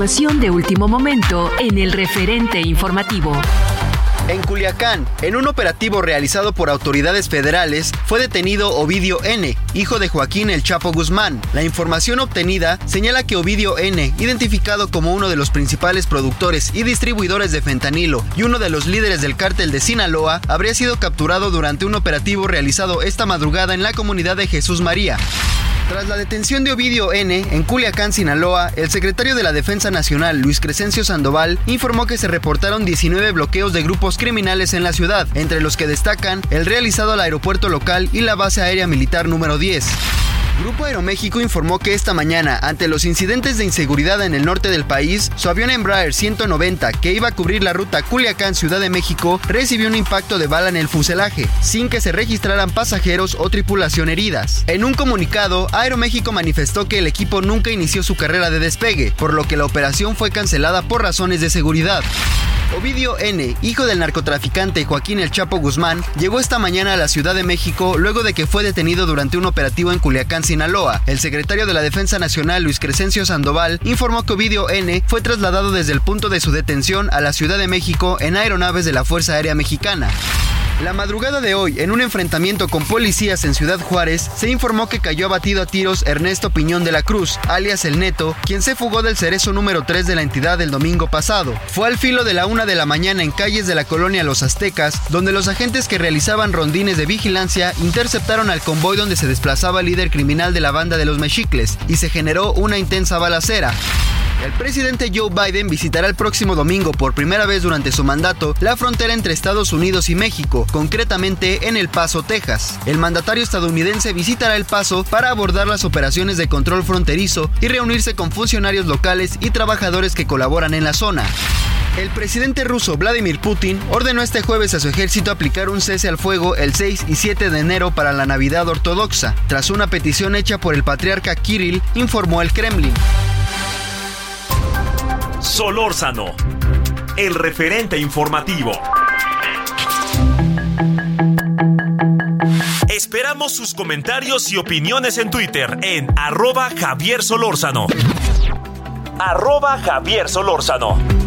Información de último momento en el referente informativo. En Culiacán, en un operativo realizado por autoridades federales, fue detenido Ovidio N., hijo de Joaquín El Chapo Guzmán. La información obtenida señala que Ovidio N., identificado como uno de los principales productores y distribuidores de fentanilo y uno de los líderes del cártel de Sinaloa, habría sido capturado durante un operativo realizado esta madrugada en la comunidad de Jesús María. Tras la detención de Ovidio N. en Culiacán, Sinaloa, el secretario de la Defensa Nacional, Luis Crescencio Sandoval, informó que se reportaron 19 bloqueos de grupos criminales en la ciudad, entre los que destacan el realizado al aeropuerto local y la base aérea militar número 10. Grupo Aeroméxico informó que esta mañana, ante los incidentes de inseguridad en el norte del país, su avión Embraer 190, que iba a cubrir la ruta Culiacán-Ciudad de México, recibió un impacto de bala en el fuselaje, sin que se registraran pasajeros o tripulación heridas. En un comunicado, Aeroméxico manifestó que el equipo nunca inició su carrera de despegue, por lo que la operación fue cancelada por razones de seguridad. Ovidio N., hijo del narcotraficante Joaquín El Chapo Guzmán, llegó esta mañana a la Ciudad de México luego de que fue detenido durante un operativo en Culiacán, Sinaloa. El secretario de la Defensa Nacional, Luis Crescencio Sandoval, informó que Ovidio N. fue trasladado desde el punto de su detención a la Ciudad de México en aeronaves de la Fuerza Aérea Mexicana. La madrugada de hoy, en un enfrentamiento con policías en Ciudad Juárez, se informó que cayó abatido a tiros Ernesto Piñón de la Cruz, alias El Neto, quien se fugó del cerezo número 3 de la entidad el domingo pasado. Fue al filo de la una de la mañana en calles de la colonia Los Aztecas, donde los agentes que realizaban rondines de vigilancia interceptaron al convoy donde se desplazaba el líder criminal de la banda de los Mexicles, y se generó una intensa balacera. El presidente Joe Biden visitará el próximo domingo por primera vez durante su mandato la frontera entre Estados Unidos y México, concretamente en El Paso, Texas. El mandatario estadounidense visitará El Paso para abordar las operaciones de control fronterizo y reunirse con funcionarios locales y trabajadores que colaboran en la zona. El presidente ruso Vladimir Putin ordenó este jueves a su ejército aplicar un cese al fuego el 6 y 7 de enero para la Navidad ortodoxa, tras una petición hecha por el patriarca Kirill, informó el Kremlin. Solórzano, el referente informativo. Esperamos sus comentarios y opiniones en Twitter en arroba Javier Solórzano. Arroba Javier Solórzano.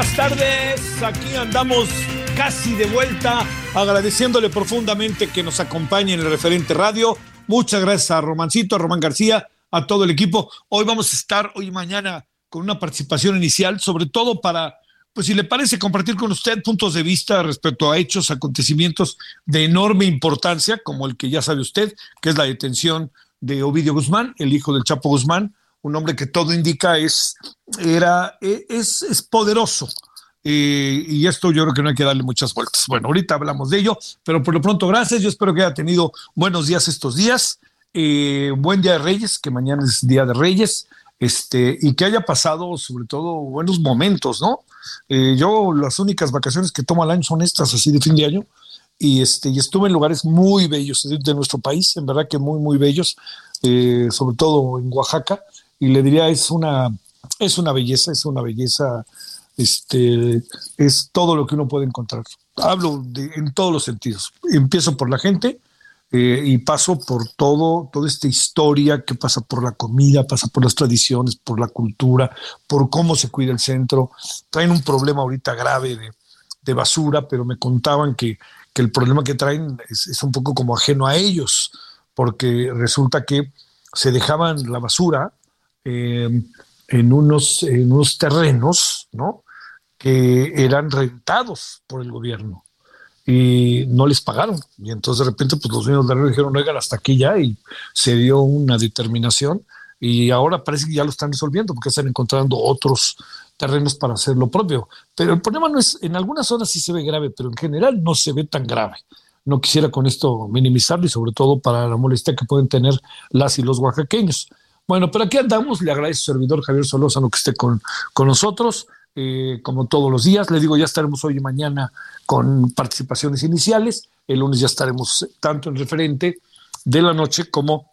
Buenas tardes, aquí andamos casi de vuelta, agradeciéndole profundamente que nos acompañe en el referente radio. Muchas gracias a Romancito, a Román García, a todo el equipo. Hoy vamos a estar, hoy y mañana, con una participación inicial, sobre todo para, pues si le parece, compartir con usted puntos de vista respecto a hechos, acontecimientos de enorme importancia, como el que ya sabe usted, que es la detención de Ovidio Guzmán, el hijo del Chapo Guzmán, un hombre que todo indica es, era, es, es poderoso. Y esto yo creo que no hay que darle muchas vueltas. Bueno, ahorita hablamos de ello, pero por lo pronto, gracias. Yo espero que haya tenido buenos días estos días. Eh, buen día de Reyes, que mañana es Día de Reyes, este, y que haya pasado sobre todo buenos momentos, ¿no? Eh, yo las únicas vacaciones que tomo al año son estas, así de fin de año, y, este, y estuve en lugares muy bellos de nuestro país, en verdad que muy, muy bellos, eh, sobre todo en Oaxaca, y le diría, es una, es una belleza, es una belleza, este, es todo lo que uno puede encontrar. Hablo de, en todos los sentidos. Empiezo por la gente, eh, y paso por todo, toda esta historia que pasa por la comida, pasa por las tradiciones, por la cultura, por cómo se cuida el centro. Traen un problema ahorita grave de, de basura, pero me contaban que que el problema que traen es, un poco como ajeno a ellos, porque resulta que se dejaban la basura em, en, unos, en unos terrenos, ¿no? que eran rentados por el gobierno y no les pagaron. Y entonces de repente pues los del terreno dijeron, oigan, hasta aquí ya, y se dio una determinación y ahora parece que ya lo están resolviendo porque están encontrando otros terrenos para hacer lo propio. Pero el problema no es, en algunas zonas sí se ve grave, pero en general no se ve tan grave. No quisiera con esto minimizarlo y sobre todo para la molestia que pueden tener las y los oaxaqueños. Bueno, pero aquí andamos, le agradezco servidor Javier Solózano que esté con, con nosotros, eh, como todos los días. Le digo, ya estaremos hoy y mañana con participaciones iniciales. El lunes ya estaremos tanto en referente de la noche como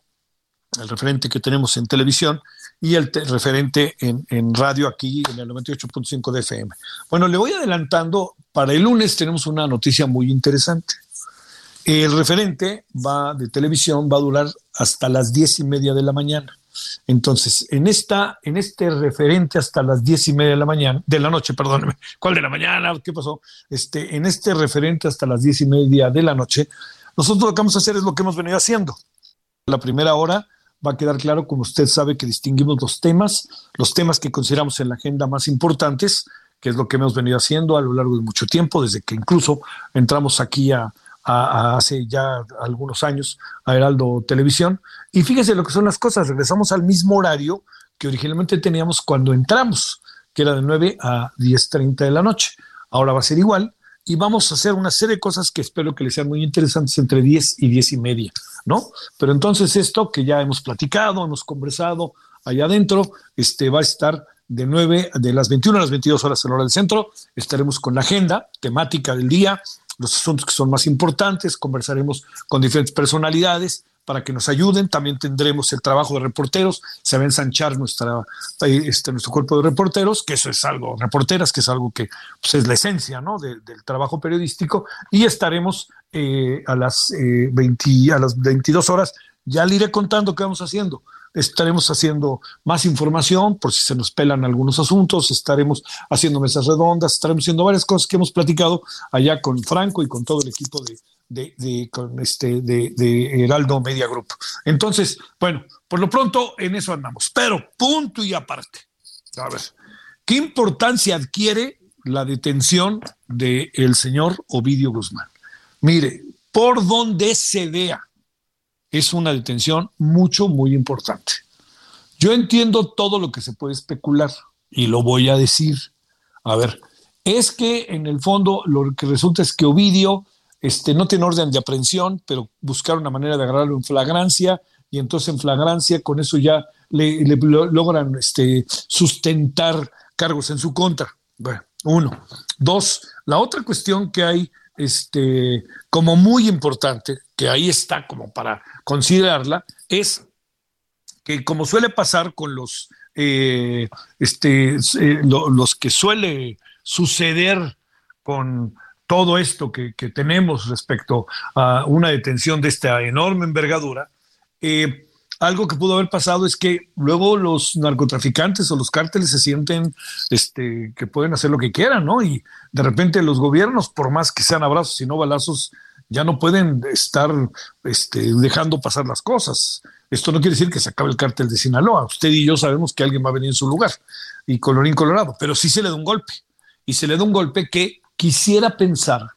el referente que tenemos en televisión y el referente en, radio aquí en el 98.5 de FM. Bueno, le voy adelantando, para el lunes tenemos una noticia muy interesante. El referente va de televisión, va a durar hasta las diez y media de la mañana. Entonces, en esta, en este referente hasta las diez y media de la mañana, de la noche, perdóneme, ¿cuál de la mañana? ¿Qué pasó? Este, en este referente hasta las diez y media de la noche, nosotros lo que vamos a hacer es lo que hemos venido haciendo. La primera hora va a quedar claro, como usted sabe, que distinguimos los temas, los temas que consideramos en la agenda más importantes, que es lo que hemos venido haciendo a lo largo de mucho tiempo, desde que incluso entramos aquí a, hace ya algunos años a Heraldo Televisión. Y fíjese lo que son las cosas, regresamos al mismo horario que originalmente teníamos cuando entramos, que era de 9 a 10.30 de la noche. Ahora va a ser igual y vamos a hacer una serie de cosas que espero que les sean muy interesantes entre 10 y 10 y media. ¿no? Pero entonces esto que ya hemos platicado, hemos conversado allá adentro, este, va a estar de 9, de las 21 a las 22 horas en hora del centro, estaremos con la agenda temática del día, los asuntos que son más importantes, conversaremos con diferentes personalidades, para que nos ayuden. También tendremos el trabajo de reporteros, se va a ensanchar nuestra, este, nuestro cuerpo de reporteros, que eso es algo, reporteras, que es algo que pues, es la esencia ¿no? del trabajo periodístico, y estaremos eh, a, las, eh, 20, a las 22 horas, ya le iré contando qué vamos haciendo. Estaremos haciendo más información por si se nos pelan algunos asuntos, estaremos haciendo mesas redondas, estaremos haciendo varias cosas que hemos platicado allá con Franco y con todo el equipo de, este, de, Heraldo Media Group. Entonces, bueno, por lo pronto en eso andamos. Pero punto y aparte. A ver, ¿qué importancia adquiere la detención del el señor Ovidio Guzmán? Mire, por donde se vea, es una detención mucho, muy importante. Yo entiendo todo lo que se puede especular y lo voy a decir. A ver, es que en el fondo lo que resulta es que Ovidio este, no tiene orden de aprehensión, pero buscar una manera de agarrarlo en flagrancia y entonces en flagrancia con eso ya le, logran este, sustentar cargos en su contra. Bueno, uno. Dos, la otra cuestión que hay este, como muy importante, que ahí está como para considerarla, es que como suele pasar con los, eh, este, eh, los que suele suceder con todo esto que, tenemos respecto a una detención de esta enorme envergadura, eh, algo que pudo haber pasado es que luego los narcotraficantes o los cárteles se sienten este, que pueden hacer lo que quieran, ¿no? Y de repente los gobiernos, por más que sean abrazos y no balazos, ya no pueden estar este, dejando pasar las cosas. Esto no quiere decir que se acabe el cártel de Sinaloa. Usted y yo sabemos que alguien va a venir en su lugar, y colorín colorado, pero sí se le da un golpe. Y se le da un golpe que quisiera pensar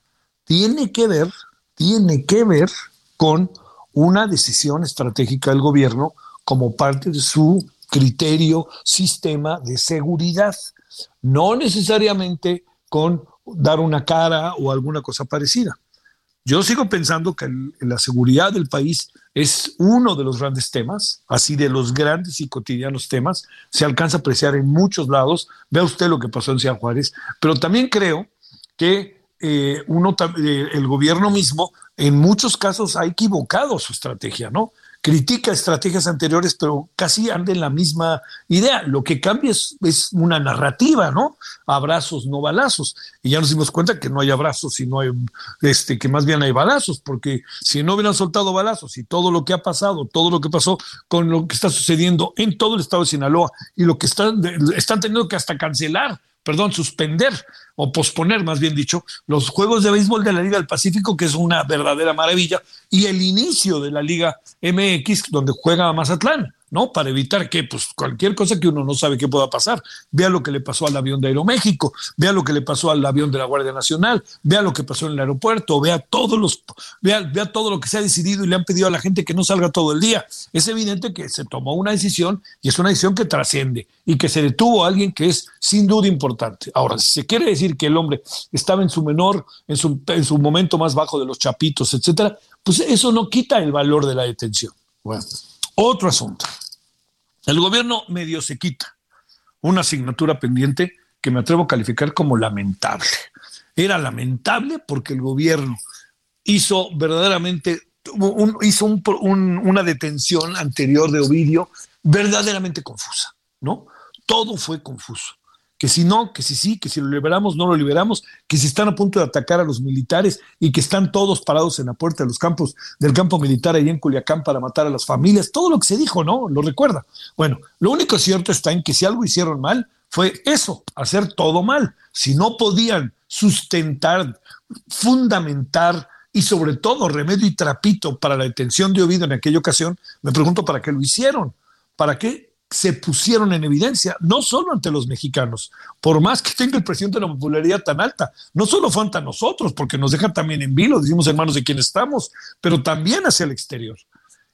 tiene que ver, tiene que ver con una decisión estratégica del gobierno como parte de su criterio, sistema de seguridad, no necesariamente con dar una cara o alguna cosa parecida. Yo sigo pensando que la seguridad del país es uno de los grandes temas, así de los grandes y cotidianos temas. Se alcanza a apreciar en muchos lados. Vea usted lo que pasó en Ciudad Juárez, pero también creo que eh, uno, eh, el gobierno mismo en muchos casos ha equivocado su estrategia, ¿no? critica estrategias anteriores, pero casi anda en la misma idea. Lo que cambia es, una narrativa, ¿no? Abrazos, no balazos. Y ya nos dimos cuenta que no hay abrazos y no hay, este, que más bien hay balazos, porque si no hubieran soltado balazos y todo lo que ha pasado, todo lo que pasó con lo que está sucediendo en todo el estado de Sinaloa y lo que están, están teniendo que hasta cancelar perdón, suspender o posponer, más bien dicho, los Juegos de Béisbol de la Liga del Pacífico, que es una verdadera maravilla, y el inicio de la Liga MX, donde juega Mazatlán. ¿No? Para evitar que, pues, cualquier cosa que uno no sabe que pueda pasar. Vea lo que le pasó al avión de Aeroméxico, vea lo que le pasó al avión de la Guardia Nacional, vea lo que pasó en el aeropuerto, vea todos los, vea, vea todo lo que se ha decidido y le han pedido a la gente que no salga todo el día. Es evidente que se tomó una decisión y es una decisión que trasciende y que se detuvo a alguien que es sin duda importante. Ahora, si se quiere decir que el hombre estaba en su menor, en su, en su momento más bajo de los chapitos, etcétera, pues eso no quita el valor de la detención. Bueno. Otro asunto. El gobierno medio se quita una asignatura pendiente que me atrevo a calificar como lamentable. Era lamentable porque el gobierno hizo verdaderamente hizo una detención anterior de Ovidio verdaderamente confusa, ¿no? Todo fue confuso que si no, que si sí, que si lo liberamos, no lo liberamos, que si están a punto de atacar a los militares y que están todos parados en la puerta de los campos del campo militar ahí en Culiacán para matar a las familias, todo lo que se dijo, ¿no? Lo recuerda. Bueno, lo único cierto está en que si algo hicieron mal, fue eso, hacer todo mal. Si no podían sustentar, fundamentar y sobre todo remedio y trapito para la detención de Ovidio en aquella ocasión, me pregunto para qué lo hicieron. ¿Para qué se pusieron en evidencia, no solo ante los mexicanos, por más que tenga el presidente la popularidad tan alta, no solo fue ante nosotros, porque nos deja también en vilo, decimos hermanos de quién estamos, pero también hacia el exterior.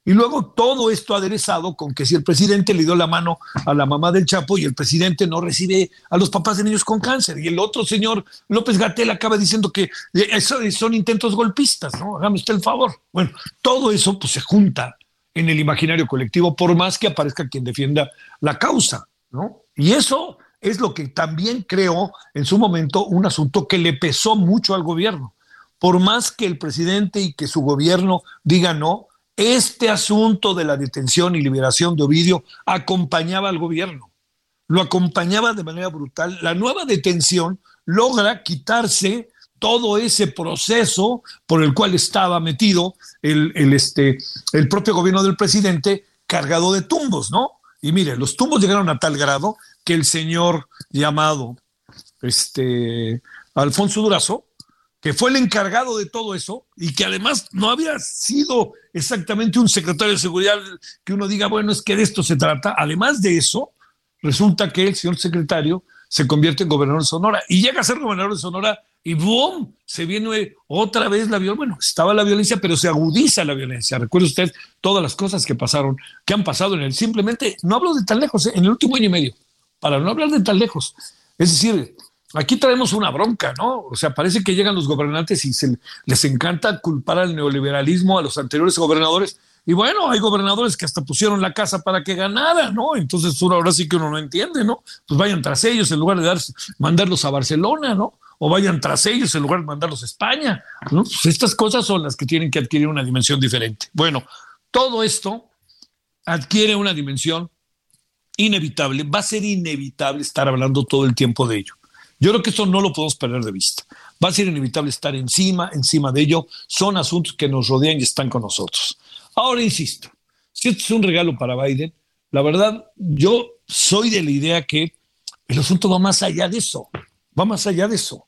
Y luego todo esto aderezado con que si el presidente le dio la mano a la mamá del Chapo y el presidente no recibe a los papás de niños con cáncer, y el otro señor López Gatel acaba diciendo que eso son intentos golpistas, ¿no? Hágame usted el favor. Bueno, todo eso pues se junta en el imaginario colectivo, por más que aparezca quien defienda la causa, ¿no? Y eso es lo que también creó en su momento un asunto que le pesó mucho al gobierno. Por más que el presidente y que su gobierno diga no, este asunto de la detención y liberación de Ovidio acompañaba al gobierno, lo acompañaba de manera brutal. La nueva detención logra quitarse todo ese proceso por el cual estaba metido el, este, el propio gobierno del presidente cargado de tumbos, ¿no? Y mire, los tumbos llegaron a tal grado que el señor llamado este, Alfonso Durazo, que fue el encargado de todo eso y que además no había sido exactamente un secretario de seguridad que uno diga, bueno, es que de esto se trata. Además de eso, resulta que el señor secretario se convierte en gobernador de Sonora y llega a ser gobernador de Sonora y ¡boom! Se viene otra vez la violencia. Bueno, estaba la violencia, pero se agudiza la violencia. Recuerde usted todas las cosas que pasaron, que han pasado en él. Simplemente, no hablo de tan lejos, ¿eh? en el último año y medio, para no hablar de tan lejos. Es decir, aquí traemos una bronca, ¿no? O sea, parece que llegan los gobernantes y se, les encanta culpar al neoliberalismo, a los anteriores gobernadores. Y bueno, hay gobernadores que hasta pusieron la casa para que ganara, ¿no? Entonces ahora sí que uno no entiende, ¿no? Pues vayan tras ellos en lugar de dar, mandarlos a Barcelona, ¿no? O vayan tras ellos en lugar de mandarlos a España. Pues estas cosas son las que tienen que adquirir una dimensión diferente. Bueno, todo esto adquiere una dimensión inevitable, va a ser inevitable estar hablando todo el tiempo de ello. Yo creo que esto no lo podemos perder de vista. Va a ser inevitable estar encima, encima de ello. Son asuntos que nos rodean y están con nosotros. Ahora insisto, si esto es un regalo para Biden, la verdad, yo soy de la idea que el asunto va más allá de eso va más allá de eso.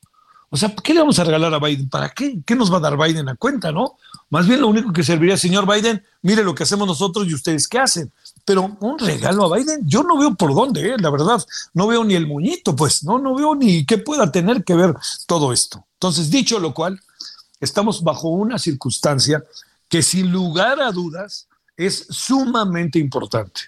O sea, ¿qué le vamos a regalar a Biden? ¿Para qué? ¿Qué nos va a dar Biden a cuenta, no? Más bien lo único que serviría, señor Biden, mire lo que hacemos nosotros y ustedes qué hacen. Pero un regalo a Biden, yo no veo por dónde, ¿eh? la verdad. No veo ni el muñito, pues, no, no veo ni qué pueda tener que ver todo esto. Entonces, dicho lo cual, estamos bajo una circunstancia que sin lugar a dudas es sumamente importante.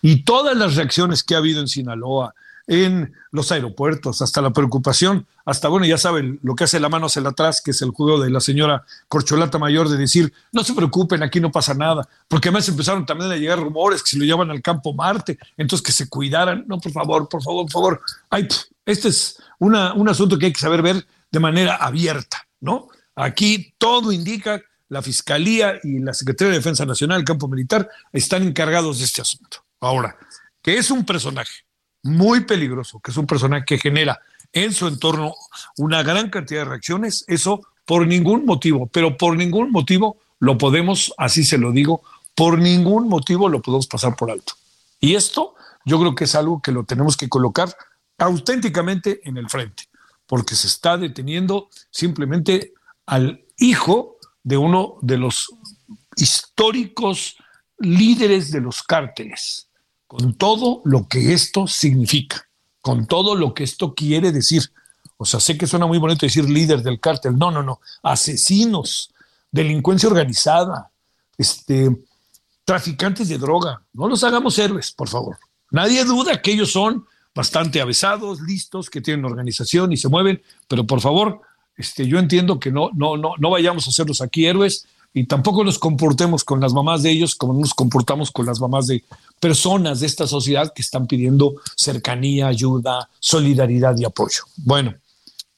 Y todas las reacciones que ha habido en Sinaloa, en los aeropuertos, hasta la preocupación, hasta, bueno, ya saben, lo que hace la mano hacia el atrás, que es el juego de la señora Corcholata Mayor, de decir, no se preocupen, aquí no pasa nada, porque además empezaron también a llegar rumores que se lo llevan al campo Marte, entonces que se cuidaran, no, por favor, por favor, por favor. Ay, este es una, un asunto que hay que saber ver de manera abierta, ¿no? Aquí todo indica la Fiscalía y la Secretaría de Defensa Nacional, el campo militar, están encargados de este asunto. Ahora, que es un personaje muy peligroso, que es un personaje que genera en su entorno una gran cantidad de reacciones, eso por ningún motivo, pero por ningún motivo lo podemos, así se lo digo, por ningún motivo lo podemos pasar por alto. Y esto yo creo que es algo que lo tenemos que colocar auténticamente en el frente, porque se está deteniendo simplemente al hijo de uno de los históricos líderes de los cárteles, con todo lo que esto significa, con todo lo que esto quiere decir. O sea, sé que suena muy bonito decir líder del cártel. No, no, no. Asesinos, delincuencia organizada, este, traficantes de droga. No los hagamos héroes, por favor. Nadie duda que ellos son bastante avesados, listos, que tienen organización y se mueven, pero por favor, este, yo entiendo que no, no, no, no vayamos a hacerlos aquí héroes y tampoco nos comportemos con las mamás de ellos como nos comportamos con las mamás de personas de esta sociedad que están pidiendo cercanía, ayuda, solidaridad y apoyo. Bueno,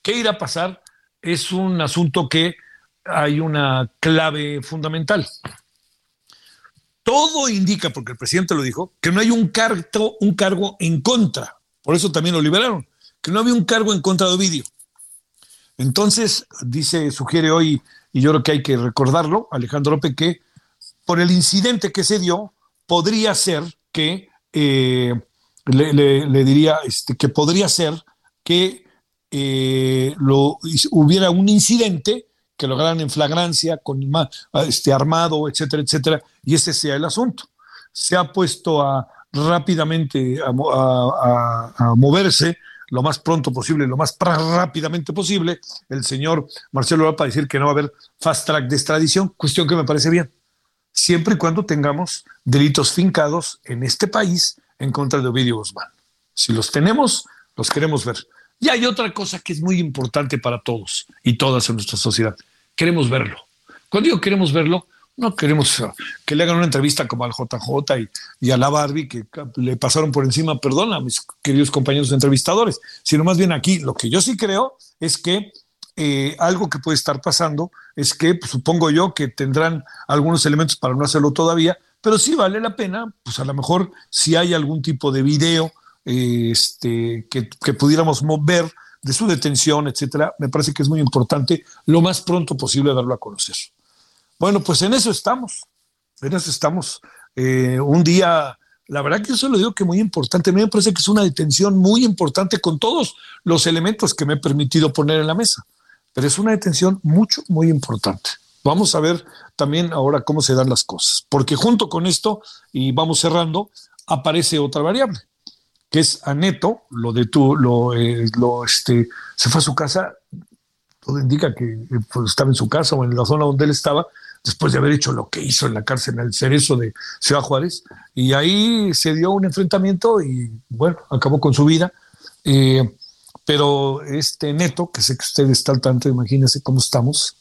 ¿qué irá a pasar? Es un asunto que hay una clave fundamental. Todo indica, porque el presidente lo dijo, que no hay un cargo, un cargo en contra. Por eso también lo liberaron, que no había un cargo en contra de Ovidio. Entonces, dice, sugiere hoy, y yo creo que hay que recordarlo, Alejandro López, que por el incidente que se dio, podría ser que, eh, le, diría, este, que podría ser que eh, lo, hubiera un incidente que lograran en flagrancia, con este, armado, etcétera, etcétera, y ese sea el asunto. Se ha puesto a rápidamente a moverse lo más pronto posible, lo más rápidamente posible, el señor Marcelo va a decir que no va a haber fast track de extradición, cuestión que me parece bien siempre y cuando tengamos delitos fincados en este país en contra de Ovidio Guzmán. Si los tenemos, los queremos ver. Y hay otra cosa que es muy importante para todos y todas en nuestra sociedad. Queremos verlo. Cuando digo queremos verlo, no queremos que le hagan una entrevista como al JJ y, y, a la Barbie que le pasaron por encima, perdón, a mis queridos compañeros entrevistadores, sino más bien aquí lo que yo sí creo es que eh, algo que puede estar pasando es que pues, supongo yo que tendrán algunos elementos para no hacerlo todavía, pero sí vale la pena, pues a lo mejor si hay algún tipo de video eh, este, que, pudiéramos ver de su detención, etcétera, me parece que es muy importante lo más pronto posible darlo a conocer. Bueno, pues en eso estamos, en eso estamos. Eh, un día, la verdad que yo se lo digo que muy importante, a mí me parece que es una detención muy importante con todos los elementos que me he permitido poner en la mesa pero es una detención mucho, muy importante. Vamos a ver también ahora cómo se dan las cosas, porque junto con esto, y vamos cerrando, aparece otra variable, que es a Neto, lo de lo, eh, lo, este, se fue a su casa, todo indica que eh, pues, estaba en su casa o en la zona donde él estaba, después de haber hecho lo que hizo en la cárcel, el cerezo de Ciudad Juárez, y ahí se dio un enfrentamiento y bueno, acabó con su vida. Eh, pero este neto, que sé que usted está al tanto, imagínense cómo estamos,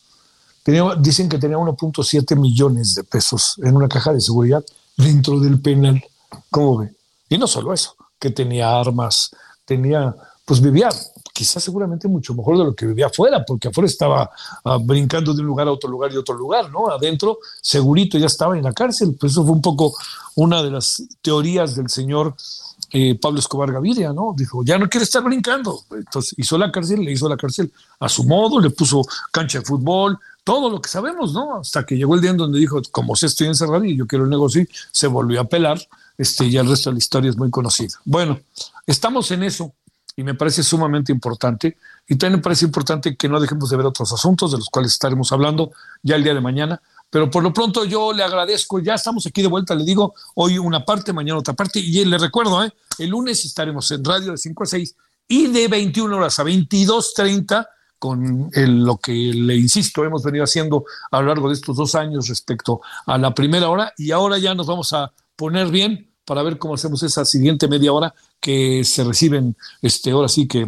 dicen que tenía 1.7 millones de pesos en una caja de seguridad dentro del penal. ¿Cómo ve? Y no solo eso, que tenía armas, tenía, pues vivía quizás seguramente mucho mejor de lo que vivía afuera, porque afuera estaba ah, brincando de un lugar a otro lugar y otro lugar, ¿no? Adentro, segurito, ya estaba en la cárcel. Pues eso fue un poco una de las teorías del señor eh, Pablo Escobar Gaviria, ¿no? Dijo, ya no quiere estar brincando. Entonces hizo la cárcel, le hizo la cárcel a su modo, le puso cancha de fútbol, todo lo que sabemos, ¿no? Hasta que llegó el día en donde dijo, como se estoy encerrado y yo quiero el negocio, se volvió a pelar, este, y el resto de la historia es muy conocida. Bueno, estamos en eso y me parece sumamente importante. Y también me parece importante que no dejemos de ver otros asuntos de los cuales estaremos hablando ya el día de mañana. Pero por lo pronto yo le agradezco, ya estamos aquí de vuelta, le digo, hoy una parte, mañana otra parte, y le recuerdo, ¿eh? el lunes estaremos en radio de 5 a 6 y de 21 horas a 22.30 con lo que le insisto, hemos venido haciendo a lo largo de estos dos años respecto a la primera hora y ahora ya nos vamos a poner bien para ver cómo hacemos esa siguiente media hora que se reciben, este, ahora sí que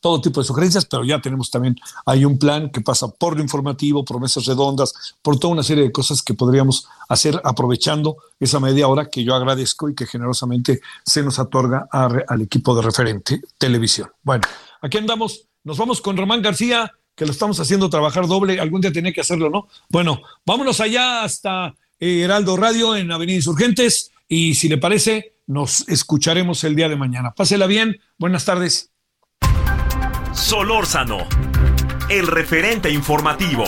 todo tipo de sugerencias, pero ya tenemos también, hay un plan que pasa por lo informativo, por mesas redondas, por toda una serie de cosas que podríamos hacer aprovechando esa media hora que yo agradezco y que generosamente se nos otorga al equipo de referente televisión. Bueno, aquí andamos, nos vamos con Román García, que lo estamos haciendo trabajar doble, algún día tenía que hacerlo, ¿no? Bueno, vámonos allá hasta eh, Heraldo Radio en Avenida Insurgentes y si le parece, nos escucharemos el día de mañana. Pásela bien, buenas tardes. Solórzano, el referente informativo.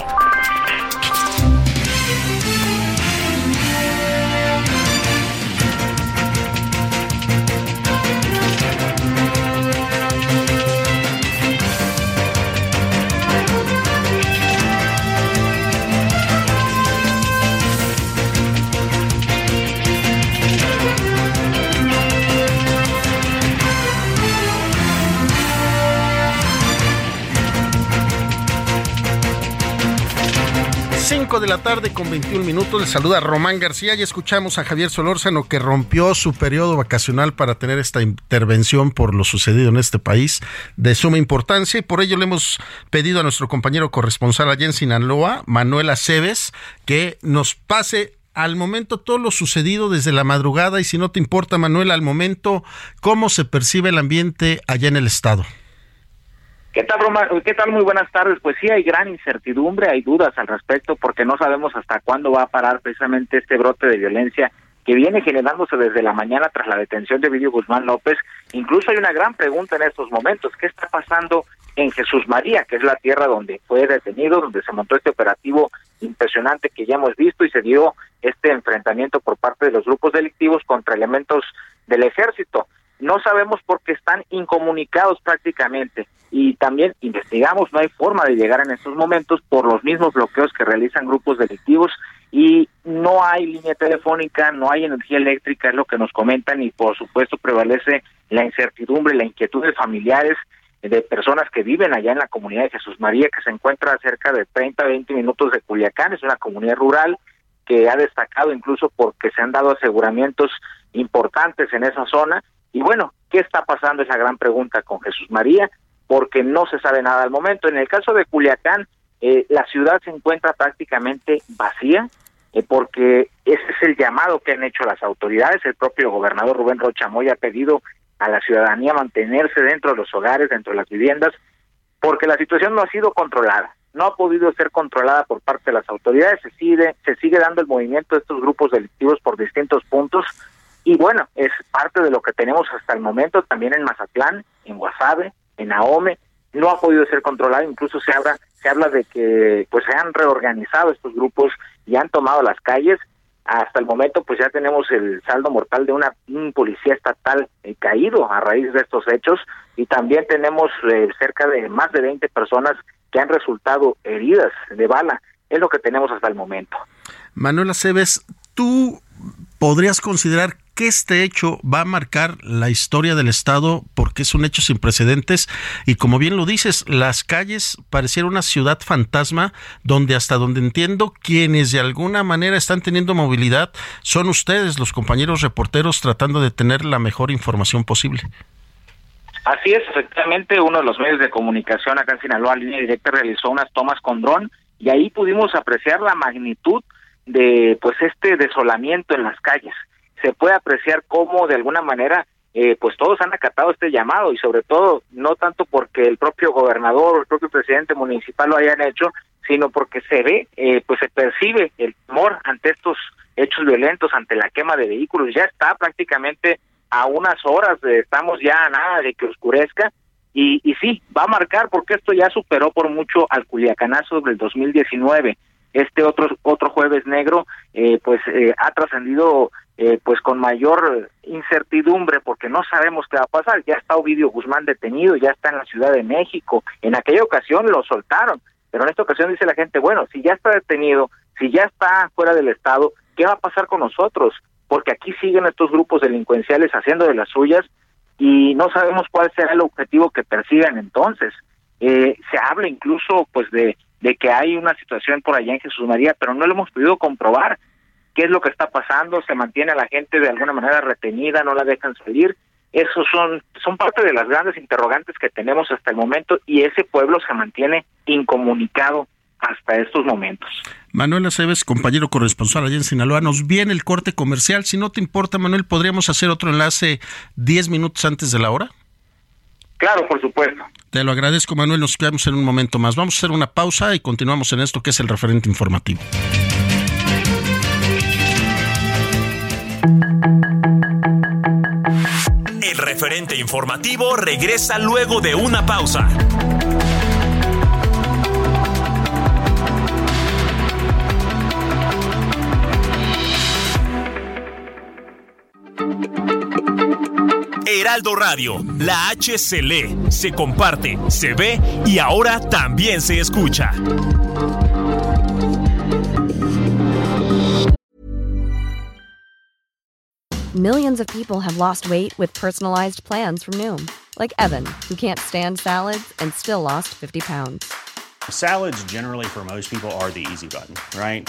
5 de la tarde con 21 minutos. Le saluda Román García y escuchamos a Javier Solórzano que rompió su periodo vacacional para tener esta intervención por lo sucedido en este país de suma importancia y por ello le hemos pedido a nuestro compañero corresponsal allá en Sinaloa, Manuel Aceves, que nos pase al momento todo lo sucedido desde la madrugada y si no te importa Manuel, al momento cómo se percibe el ambiente allá en el estado. ¿Qué tal, Roma? ¿Qué tal? Muy buenas tardes. Pues sí, hay gran incertidumbre, hay dudas al respecto, porque no sabemos hasta cuándo va a parar precisamente este brote de violencia que viene generándose desde la mañana tras la detención de Vidio Guzmán López. Incluso hay una gran pregunta en estos momentos, ¿qué está pasando en Jesús María, que es la tierra donde fue detenido, donde se montó este operativo impresionante que ya hemos visto y se dio este enfrentamiento por parte de los grupos delictivos contra elementos del ejército? No sabemos por qué están incomunicados prácticamente y también investigamos, no hay forma de llegar en estos momentos por los mismos bloqueos que realizan grupos delictivos y no hay línea telefónica, no hay energía eléctrica, es lo que nos comentan y por supuesto prevalece la incertidumbre, la inquietud de familiares de personas que viven allá en la comunidad de Jesús María, que se encuentra cerca de 30 20 minutos de Culiacán, es una comunidad rural que ha destacado incluso porque se han dado aseguramientos importantes en esa zona. Y bueno, ¿qué está pasando? Es la gran pregunta con Jesús María porque no se sabe nada al momento. En el caso de Culiacán, eh, la ciudad se encuentra prácticamente vacía, eh, porque ese es el llamado que han hecho las autoridades. El propio gobernador Rubén Rochamoy ha pedido a la ciudadanía mantenerse dentro de los hogares, dentro de las viviendas, porque la situación no ha sido controlada, no ha podido ser controlada por parte de las autoridades, se sigue, se sigue dando el movimiento de estos grupos delictivos por distintos puntos, y bueno, es parte de lo que tenemos hasta el momento también en Mazatlán, en Guasave, en AOME, no ha podido ser controlado, incluso se habla, se habla de que pues se han reorganizado estos grupos y han tomado las calles. Hasta el momento pues ya tenemos el saldo mortal de una un policía estatal eh, caído a raíz de estos hechos y también tenemos eh, cerca de más de 20 personas que han resultado heridas de bala. Es lo que tenemos hasta el momento. Manuela Cebes, ¿tú podrías considerar que este hecho va a marcar la historia del Estado porque es un hecho sin precedentes y como bien lo dices, las calles parecieron una ciudad fantasma donde hasta donde entiendo quienes de alguna manera están teniendo movilidad son ustedes, los compañeros reporteros, tratando de tener la mejor información posible. Así es, efectivamente, uno de los medios de comunicación acá en Sinaloa, Línea Directa, realizó unas tomas con dron y ahí pudimos apreciar la magnitud de pues este desolamiento en las calles. Se puede apreciar cómo de alguna manera eh, pues todos han acatado este llamado y sobre todo no tanto porque el propio gobernador o el propio presidente municipal lo hayan hecho, sino porque se ve, eh, pues se percibe el temor ante estos hechos violentos, ante la quema de vehículos, ya está prácticamente a unas horas, de, estamos ya a nada de que oscurezca y, y sí, va a marcar porque esto ya superó por mucho al Culiacanazo del 2019 este otro otro jueves negro eh, pues eh, ha trascendido eh, pues con mayor incertidumbre porque no sabemos qué va a pasar. Ya está Ovidio Guzmán detenido, ya está en la Ciudad de México. En aquella ocasión lo soltaron, pero en esta ocasión dice la gente, bueno, si ya está detenido, si ya está fuera del Estado, ¿qué va a pasar con nosotros? Porque aquí siguen estos grupos delincuenciales haciendo de las suyas y no sabemos cuál será el objetivo que persigan entonces. Eh, se habla incluso pues de, de que hay una situación por allá en Jesús María, pero no lo hemos podido comprobar qué es lo que está pasando, se mantiene a la gente de alguna manera retenida, no la dejan salir. Esos son, son parte de las grandes interrogantes que tenemos hasta el momento y ese pueblo se mantiene incomunicado hasta estos momentos. Manuel Aceves, compañero corresponsal allá en Sinaloa, nos viene el corte comercial. Si no te importa, Manuel, ¿podríamos hacer otro enlace 10 minutos antes de la hora? Claro, por supuesto. Te lo agradezco, Manuel. Nos quedamos en un momento más. Vamos a hacer una pausa y continuamos en esto que es el referente informativo. El referente informativo regresa luego de una pausa. Heraldo Radio, la H se lee, se comparte, se ve y ahora también se escucha. Millions of people have lost weight with personalized plans from Noom, like Evan, who can't stand salads and still lost 50 pounds. Salads, generally, for most people, are the easy button, right?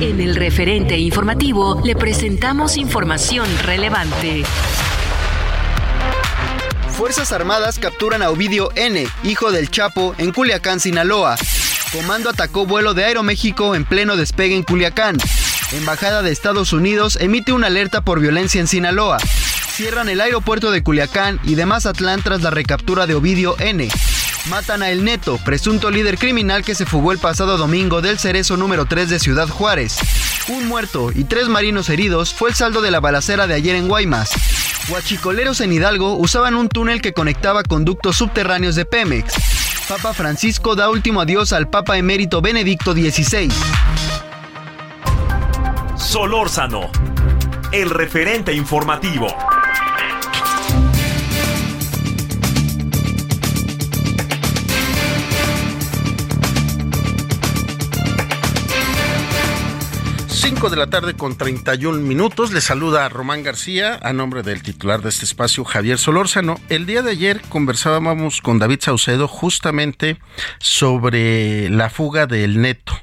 En el referente informativo le presentamos información relevante. Fuerzas Armadas capturan a Ovidio N., hijo del Chapo, en Culiacán, Sinaloa. Comando atacó vuelo de Aeroméxico en pleno despegue en Culiacán. Embajada de Estados Unidos emite una alerta por violencia en Sinaloa. Cierran el aeropuerto de Culiacán y de Mazatlán tras la recaptura de Ovidio N. Matan a El Neto, presunto líder criminal que se fugó el pasado domingo del cerezo número 3 de Ciudad Juárez. Un muerto y tres marinos heridos fue el saldo de la balacera de ayer en Guaymas. Huachicoleros en Hidalgo usaban un túnel que conectaba conductos subterráneos de Pemex. Papa Francisco da último adiós al Papa emérito Benedicto XVI. Solórzano, el referente informativo. Cinco de la tarde con 31 minutos. Le saluda a Román García a nombre del titular de este espacio, Javier Solórzano. El día de ayer conversábamos con David Saucedo justamente sobre la fuga del neto.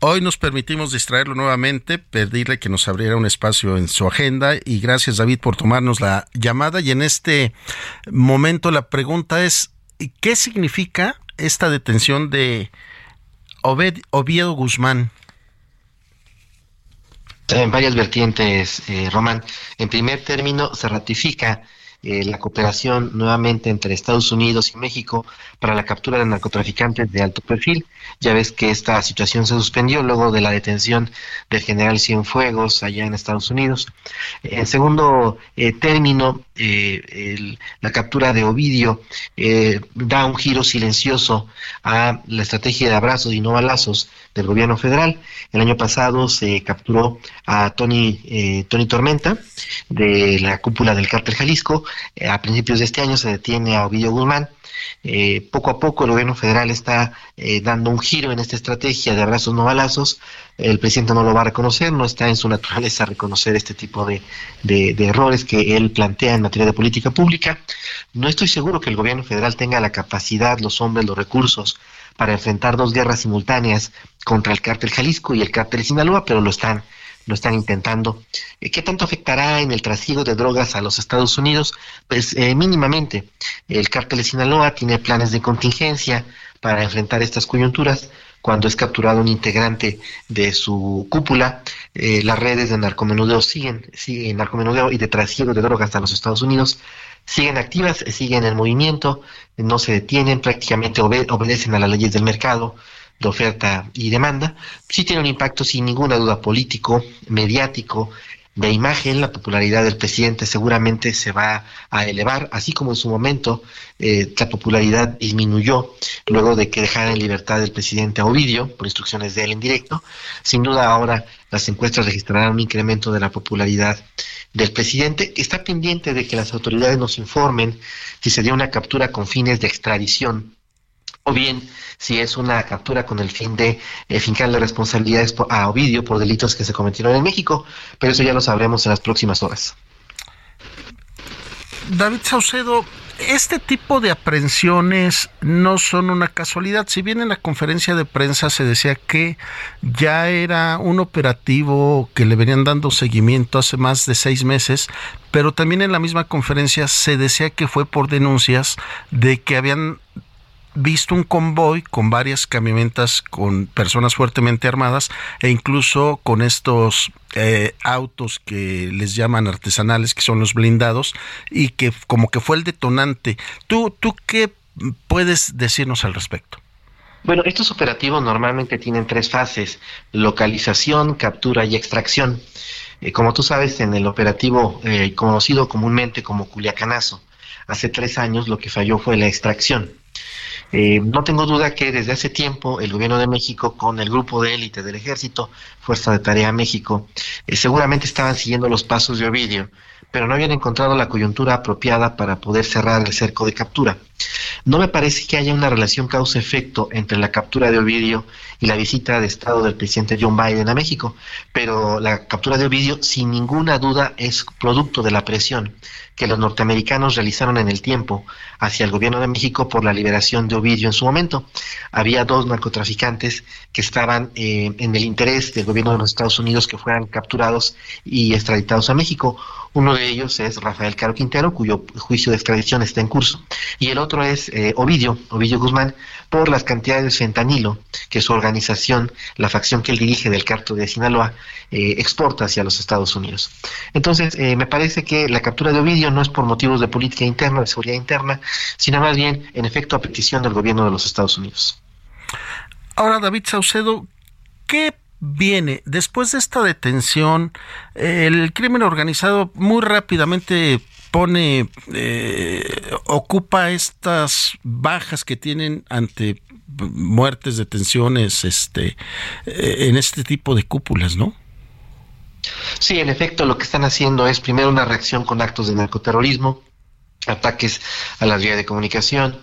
Hoy nos permitimos distraerlo nuevamente, pedirle que nos abriera un espacio en su agenda y gracias David por tomarnos la llamada y en este momento la pregunta es, ¿qué significa esta detención de Oviedo Guzmán? En varias vertientes, eh, Román. En primer término, se ratifica eh, la cooperación nuevamente entre Estados Unidos y México para la captura de narcotraficantes de alto perfil. Ya ves que esta situación se suspendió luego de la detención del general Cienfuegos allá en Estados Unidos. En segundo eh, término, eh, la captura de Ovidio da un giro silencioso a la estrategia de abrazos y no balazos del gobierno federal. El año pasado se capturó a Tony, Tony Tormenta de la cúpula del cártel Jalisco eh, a principios de este año se detiene a Ovidio Guzmán. Eh, poco a poco el gobierno federal está eh, dando un giro en esta estrategia de abrazos no balazos. El presidente no lo va a reconocer, no está en su naturaleza reconocer este tipo de, de, errores que él plantea en materia de política pública. No estoy seguro que el gobierno federal tenga la capacidad, los hombres, los recursos para enfrentar dos guerras simultáneas contra el cártel Jalisco y el cártel Sinaloa, pero lo están lo están intentando. Eh, ¿Qué tanto afectará en el trasiego de drogas a los Estados Unidos? Pues eh, mínimamente. El cártel Sinaloa tiene planes de contingencia para enfrentar estas coyunturas. Cuando es capturado un integrante de su cúpula, eh, las redes de narcomenudeo siguen, siguen narcomenudeo y de trasiego de drogas a los Estados Unidos siguen activas, siguen en movimiento, no se detienen, prácticamente obedecen a las leyes del mercado, de oferta y demanda, sí tiene un impacto sin ninguna duda político, mediático, de imagen, la popularidad del presidente seguramente se va a elevar, así como en su momento eh, la popularidad disminuyó luego de que dejara en libertad el presidente a Ovidio, por instrucciones de él en directo. Sin duda ahora las encuestas registrarán un incremento de la popularidad del presidente, está pendiente de que las autoridades nos informen si se dio una captura con fines de extradición bien si es una captura con el fin de eh, fincarle responsabilidades a Ovidio por delitos que se cometieron en México, pero eso ya lo sabremos en las próximas horas. David Saucedo, este tipo de aprehensiones no son una casualidad. Si bien en la conferencia de prensa se decía que ya era un operativo que le venían dando seguimiento hace más de seis meses, pero también en la misma conferencia se decía que fue por denuncias de que habían visto un convoy con varias camionetas con personas fuertemente armadas e incluso con estos eh, autos que les llaman artesanales, que son los blindados, y que como que fue el detonante. ¿Tú, tú qué puedes decirnos al respecto? Bueno, estos operativos normalmente tienen tres fases, localización, captura y extracción. Eh, como tú sabes, en el operativo eh, conocido comúnmente como Culiacanazo, hace tres años lo que falló fue la extracción. Eh, no tengo duda que desde hace tiempo el gobierno de México con el grupo de élite del ejército, Fuerza de Tarea México, eh, seguramente estaban siguiendo los pasos de Ovidio, pero no habían encontrado la coyuntura apropiada para poder cerrar el cerco de captura. No me parece que haya una relación causa-efecto entre la captura de Ovidio y la visita de Estado del presidente John Biden a México, pero la captura de Ovidio sin ninguna duda es producto de la presión que los norteamericanos realizaron en el tiempo hacia el gobierno de México por la liberación de Ovidio en su momento. Había dos narcotraficantes que estaban eh, en el interés del gobierno de los Estados Unidos que fueran capturados y extraditados a México. Uno de ellos es Rafael Caro Quintero, cuyo juicio de extradición está en curso, y el otro es eh, Ovidio, Ovidio Guzmán, por las cantidades de fentanilo que su organización, la facción que él dirige del carto de Sinaloa, eh, exporta hacia los Estados Unidos. Entonces, me parece que la captura de Ovidio no es por motivos de política interna, de seguridad interna, sino más bien, en efecto, a petición del gobierno de los Estados Unidos. Ahora, David Saucedo, ¿qué viene después de esta detención? El crimen organizado muy rápidamente pone, eh, ocupa estas bajas que tienen ante muertes, detenciones, este, eh, en este tipo de cúpulas, ¿no? Sí, en efecto, lo que están haciendo es primero una reacción con actos de narcoterrorismo, ataques a las vías de comunicación,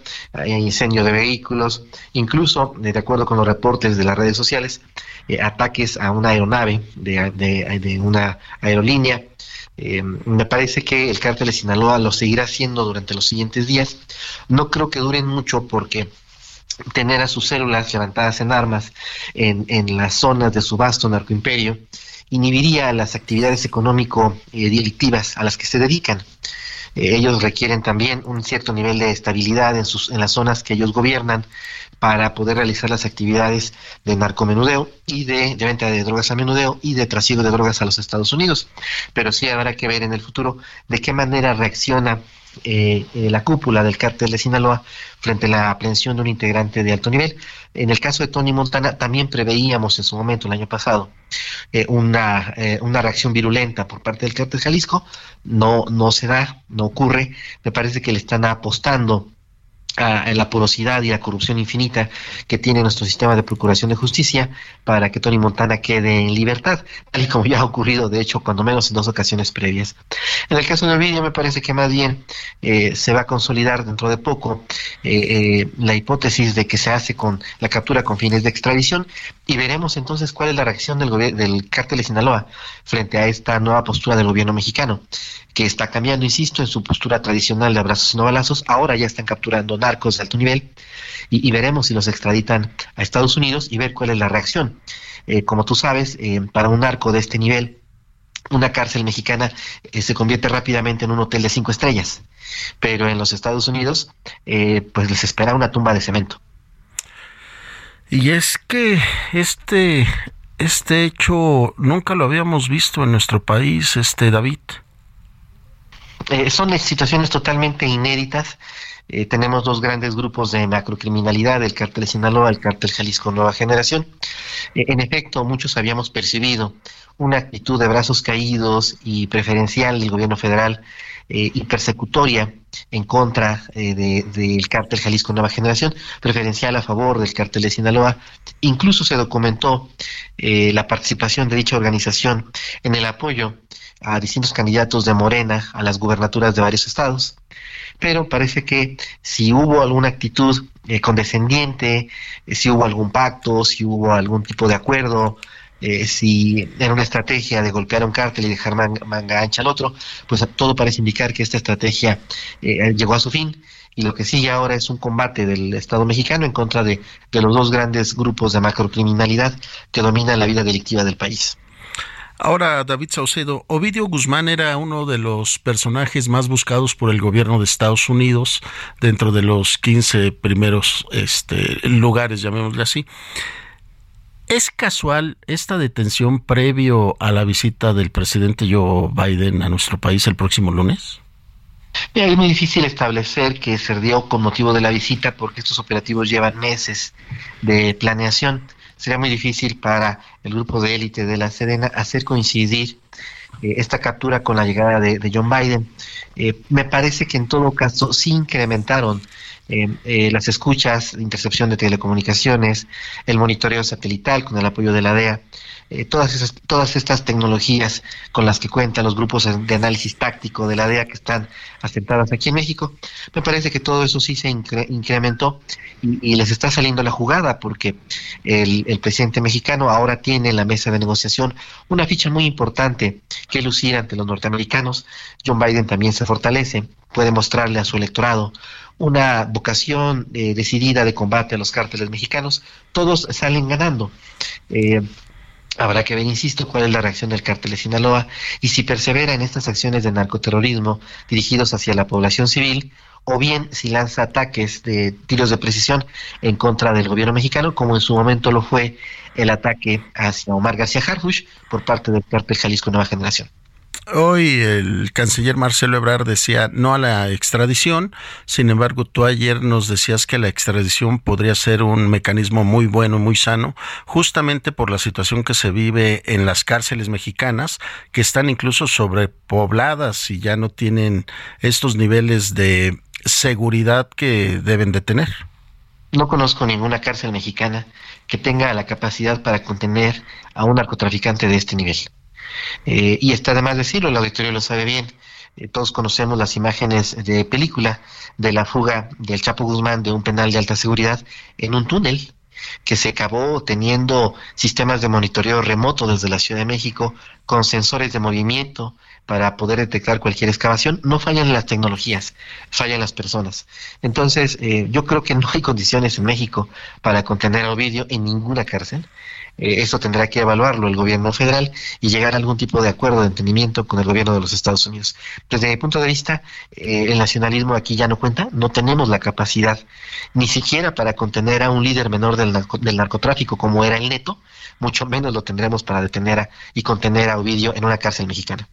incendio de vehículos, incluso, de acuerdo con los reportes de las redes sociales, eh, ataques a una aeronave de, una aerolínea. Eh, me parece que el cártel de Sinaloa lo seguirá haciendo durante los siguientes días. No creo que duren mucho porque tener a sus células levantadas en armas en, en las zonas de su vasto narcoimperio inhibiría las actividades económico-delictivas a las que se dedican. Eh, ellos requieren también un cierto nivel de estabilidad en, sus, en las zonas que ellos gobiernan para poder realizar las actividades de narcomenudeo y de, venta de drogas a menudeo y de trasiego de drogas a los Estados Unidos. Pero sí habrá que ver en el futuro de qué manera reacciona eh, eh, la cúpula del cártel de Sinaloa frente a la aprehensión de un integrante de alto nivel. En el caso de Tony Montana también preveíamos en su momento, el año pasado, eh, una, una reacción virulenta por parte del cártel Jalisco. No, no se da, no ocurre. Me parece que le están apostando a, la porosidad y la corrupción infinita que tiene nuestro sistema de procuración de justicia para que Tony Montana quede en libertad, tal y como ya ha ocurrido, de hecho, cuando menos en dos ocasiones previas. En el caso de Ovidio, me parece que más bien eh, se va a consolidar dentro de poco eh, eh, la hipótesis de que se hace con la captura con fines de extradición y veremos entonces cuál es la reacción del, del cártel de Sinaloa frente a esta nueva postura del gobierno mexicano que está cambiando, insisto, en su postura tradicional de abrazos y no balazos. Ahora ya están capturando narcos de alto nivel y, veremos si los extraditan a Estados Unidos y ver cuál es la reacción. Eh, como tú sabes, eh, para un narco de este nivel, una cárcel mexicana eh, se convierte rápidamente en un hotel de cinco estrellas, pero en los Estados Unidos, pues les espera una tumba de cemento. Y es que este, este hecho nunca lo habíamos visto en nuestro país, este David. Eh, son situaciones totalmente inéditas. Eh, tenemos dos grandes grupos de macrocriminalidad, el cártel Sinaloa, el cártel Jalisco Nueva Generación. Eh, en efecto, muchos habíamos percibido una actitud de brazos caídos y preferencial del gobierno federal y persecutoria en contra del cártel Jalisco Nueva Generación, preferencial a favor del cártel de Sinaloa. Incluso se documentó la participación de dicha organización en el apoyo a distintos candidatos de Morena a las gubernaturas de varios estados. Pero parece que si hubo alguna actitud condescendiente, si hubo algún pacto, si hubo algún tipo de acuerdo, eh, si era una estrategia de golpear un cártel y dejar manga, ancha al otro, pues todo parece indicar que esta estrategia eh, llegó a su fin y lo que sigue ahora es un combate del Estado mexicano en contra de, los dos grandes grupos de macrocriminalidad que dominan la vida delictiva del país. Ahora, David Saucedo, Ovidio Guzmán era uno de los personajes más buscados por el gobierno de Estados Unidos dentro de los 15 primeros este, lugares, llamémosle así. ¿Es casual esta detención previo a la visita del presidente Joe Biden a nuestro país el próximo lunes? es muy difícil establecer que se dio con motivo de la visita porque estos operativos llevan meses de planeación. Sería muy difícil para el grupo de élite de la Sedena hacer coincidir eh, esta captura con la llegada de, John Biden. Eh, me parece que en todo caso sí incrementaron eh, las escuchas, intercepción de telecomunicaciones, el monitoreo satelital con el apoyo de la DEA, eh, todas, esas, todas estas tecnologías con las que cuentan los grupos de análisis táctico de la DEA que están asentadas aquí en México, me parece que todo eso sí se incrementó y, les está saliendo la jugada porque el, el, presidente mexicano ahora tiene en la mesa de negociación una ficha muy importante que lucir ante los norteamericanos. John Biden también se fortalece, puede mostrarle a su electorado una vocación eh, decidida de combate a los cárteles mexicanos, todos salen ganando. Eh, habrá que ver, insisto, cuál es la reacción del cártel de Sinaloa y si persevera en estas acciones de narcoterrorismo dirigidos hacia la población civil o bien si lanza ataques de tiros de precisión en contra del gobierno mexicano, como en su momento lo fue el ataque hacia Omar García Harfuch por parte del cártel Jalisco Nueva Generación. Hoy el canciller Marcelo Ebrard decía no a la extradición, sin embargo tú ayer nos decías que la extradición podría ser un mecanismo muy bueno, muy sano, justamente por la situación que se vive en las cárceles mexicanas, que están incluso sobrepobladas y ya no tienen estos niveles de seguridad que deben de tener. No conozco ninguna cárcel mexicana que tenga la capacidad para contener a un narcotraficante de este nivel. Eh, y está de más decirlo, el auditorio lo sabe bien. Eh, todos conocemos las imágenes de película de la fuga del Chapo Guzmán de un penal de alta seguridad en un túnel que se acabó teniendo sistemas de monitoreo remoto desde la Ciudad de México con sensores de movimiento para poder detectar cualquier excavación. No fallan las tecnologías, fallan las personas. Entonces, eh, yo creo que no hay condiciones en México para contener a Ovidio en ninguna cárcel. Eh, eso tendrá que evaluarlo el gobierno federal y llegar a algún tipo de acuerdo de entendimiento con el gobierno de los Estados Unidos. Desde mi punto de vista, eh, el nacionalismo aquí ya no cuenta, no tenemos la capacidad ni siquiera para contener a un líder menor del, del narcotráfico como era el neto, mucho menos lo tendremos para detener y contener a Ovidio en una cárcel mexicana.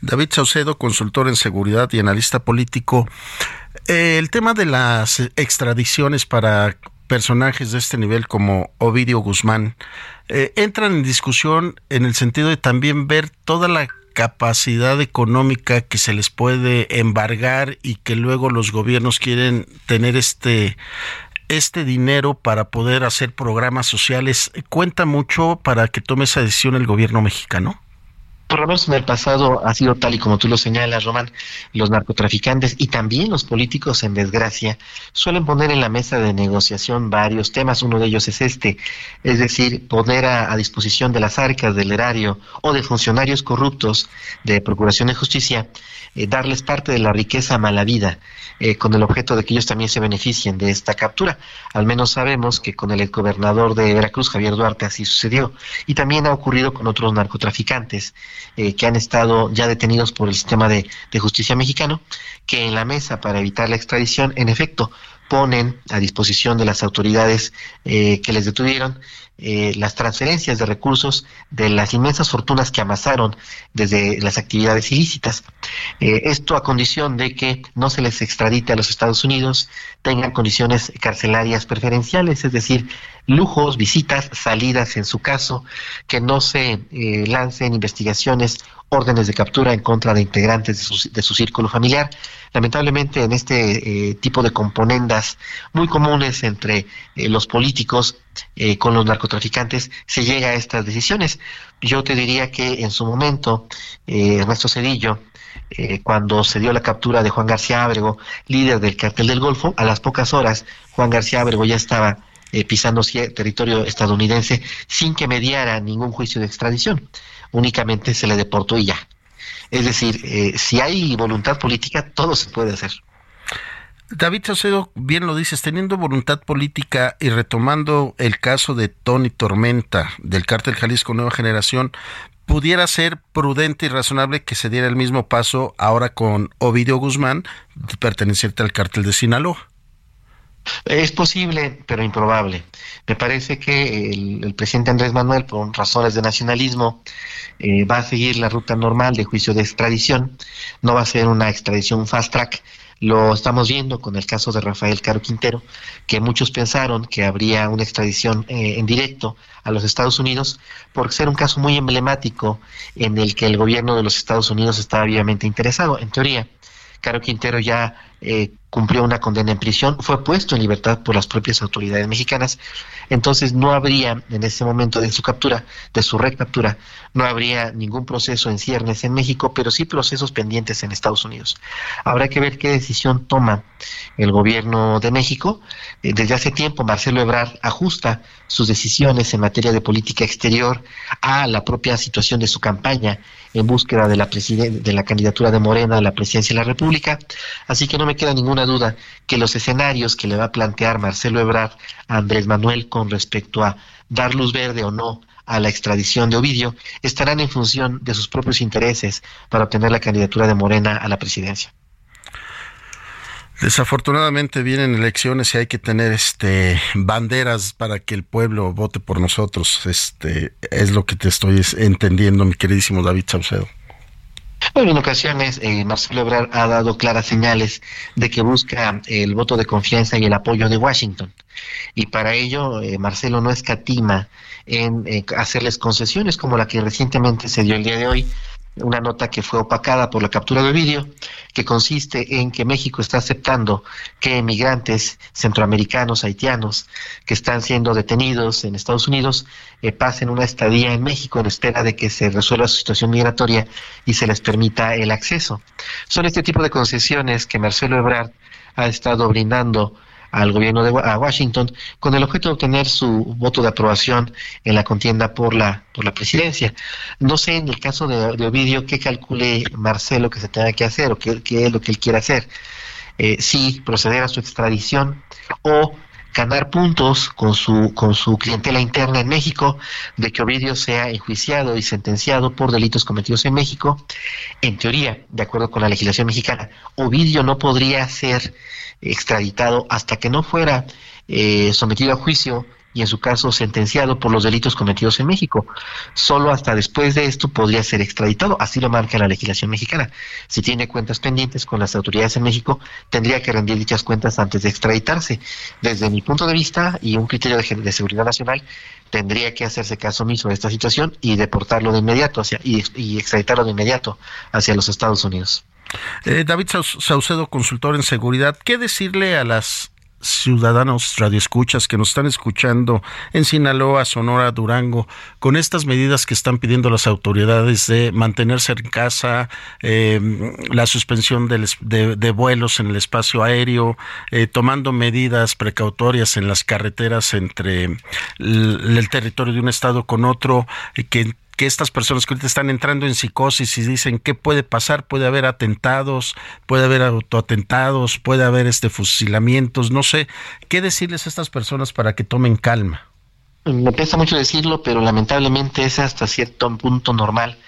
David Saucedo, consultor en seguridad y analista político. Eh, el tema de las extradiciones para personajes de este nivel como Ovidio Guzmán eh, entran en discusión en el sentido de también ver toda la capacidad económica que se les puede embargar y que luego los gobiernos quieren tener este este dinero para poder hacer programas sociales cuenta mucho para que tome esa decisión el gobierno mexicano por lo menos en el pasado ha sido tal y como tú lo señalas, Román, los narcotraficantes y también los políticos en desgracia suelen poner en la mesa de negociación varios temas. Uno de ellos es este, es decir, poner a, disposición de las arcas del erario o de funcionarios corruptos de Procuración de Justicia, eh, darles parte de la riqueza mala vida, eh, con el objeto de que ellos también se beneficien de esta captura. Al menos sabemos que con el gobernador de Veracruz, Javier Duarte, así sucedió. Y también ha ocurrido con otros narcotraficantes eh, que han estado ya detenidos por el sistema de, justicia mexicano, que en la mesa para evitar la extradición, en efecto, ponen a disposición de las autoridades eh, que les detuvieron eh, las transferencias de recursos de las inmensas fortunas que amasaron desde las actividades ilícitas. Eh, esto a condición de que no se les extradite a los Estados Unidos, tengan condiciones carcelarias preferenciales, es decir, lujos, visitas, salidas en su caso, que no se eh, lancen investigaciones órdenes de captura en contra de integrantes de su, de su círculo familiar. Lamentablemente en este eh, tipo de componendas muy comunes entre los políticos eh, con los narcotraficantes se llega a estas decisiones. Yo te diría que en su momento Ernesto Cedillo cuando se dio la captura de Juan García Ábrego, líder del cartel del Golfo, a las pocas horas Juan García Ábrego ya estaba pisando territorio estadounidense sin que mediara ningún juicio de extradición únicamente se le deportó y ya. Es decir, eh, si hay voluntad política, todo se puede hacer. David Saucedo, bien lo dices, teniendo voluntad política y retomando el caso de Tony Tormenta del cártel Jalisco Nueva Generación, pudiera ser prudente y razonable que se diera el mismo paso ahora con Ovidio Guzmán, perteneciente al cártel de Sinaloa. Es posible, pero improbable. Me parece que el, presidente Andrés Manuel, por razones de nacionalismo, eh, va a seguir la ruta normal de juicio de extradición. No va a ser una extradición fast track. Lo estamos viendo con el caso de Rafael Caro Quintero, que muchos pensaron que habría una extradición eh, en directo a los Estados Unidos, por ser un caso muy emblemático en el que el gobierno de los Estados Unidos estaba vivamente interesado. En teoría, Caro Quintero ya eh, cumplió una condena en prisión, fue puesto en libertad por las propias autoridades mexicanas, entonces no habría en ese momento de su captura, de su recaptura, no habría ningún proceso en ciernes en México, pero sí procesos pendientes en Estados Unidos. Habrá que ver qué decisión toma el gobierno de México. Eh, desde hace tiempo Marcelo Ebrard ajusta sus decisiones en materia de política exterior a la propia situación de su campaña en búsqueda de la, de la candidatura de Morena a la presidencia de la República, así que no me queda ninguna duda que los escenarios que le va a plantear Marcelo Ebrard a Andrés Manuel con respecto a dar luz verde o no a la extradición de Ovidio estarán en función de sus propios intereses para obtener la candidatura de Morena a la presidencia. Desafortunadamente vienen elecciones y hay que tener este banderas para que el pueblo vote por nosotros. Este es lo que te estoy entendiendo, mi queridísimo David Saucedo. Bueno, en ocasiones eh, Marcelo Ebrard ha dado claras señales de que busca el voto de confianza y el apoyo de Washington. Y para ello, eh, Marcelo no escatima en eh, hacerles concesiones como la que recientemente se dio el día de hoy una nota que fue opacada por la captura de vídeo, que consiste en que México está aceptando que emigrantes centroamericanos, haitianos, que están siendo detenidos en Estados Unidos, eh, pasen una estadía en México en espera de que se resuelva su situación migratoria y se les permita el acceso. Son este tipo de concesiones que Marcelo Ebrard ha estado brindando al gobierno de Washington con el objeto de obtener su voto de aprobación en la contienda por la por la presidencia. No sé en el caso de, Ovidio qué calcule Marcelo que se tenga que hacer o qué, es lo que él quiere hacer. Eh, si proceder a su extradición o ganar puntos con su, con su clientela interna en México, de que Ovidio sea enjuiciado y sentenciado por delitos cometidos en México. En teoría, de acuerdo con la legislación mexicana, Ovidio no podría ser extraditado hasta que no fuera eh, sometido a juicio y en su caso sentenciado por los delitos cometidos en México. Solo hasta después de esto podría ser extraditado, así lo marca la legislación mexicana. Si tiene cuentas pendientes con las autoridades en México, tendría que rendir dichas cuentas antes de extraditarse. Desde mi punto de vista y un criterio de, seguridad nacional, tendría que hacerse caso omiso de esta situación y deportarlo de inmediato hacia, y, y extraditarlo de inmediato hacia los Estados Unidos. Eh, David Saucedo, consultor en seguridad, ¿qué decirle a las ciudadanos radioescuchas que nos están escuchando en Sinaloa, Sonora, Durango, con estas medidas que están pidiendo las autoridades de mantenerse en casa, eh, la suspensión de, vuelos en el espacio aéreo, eh, tomando medidas precautorias en las carreteras entre el, territorio de un estado con otro, que que estas personas que ahorita están entrando en psicosis y dicen qué puede pasar, puede haber atentados, puede haber autoatentados, puede haber este fusilamientos, no sé, ¿qué decirles a estas personas para que tomen calma? Me pesa mucho decirlo, pero lamentablemente es hasta cierto punto normal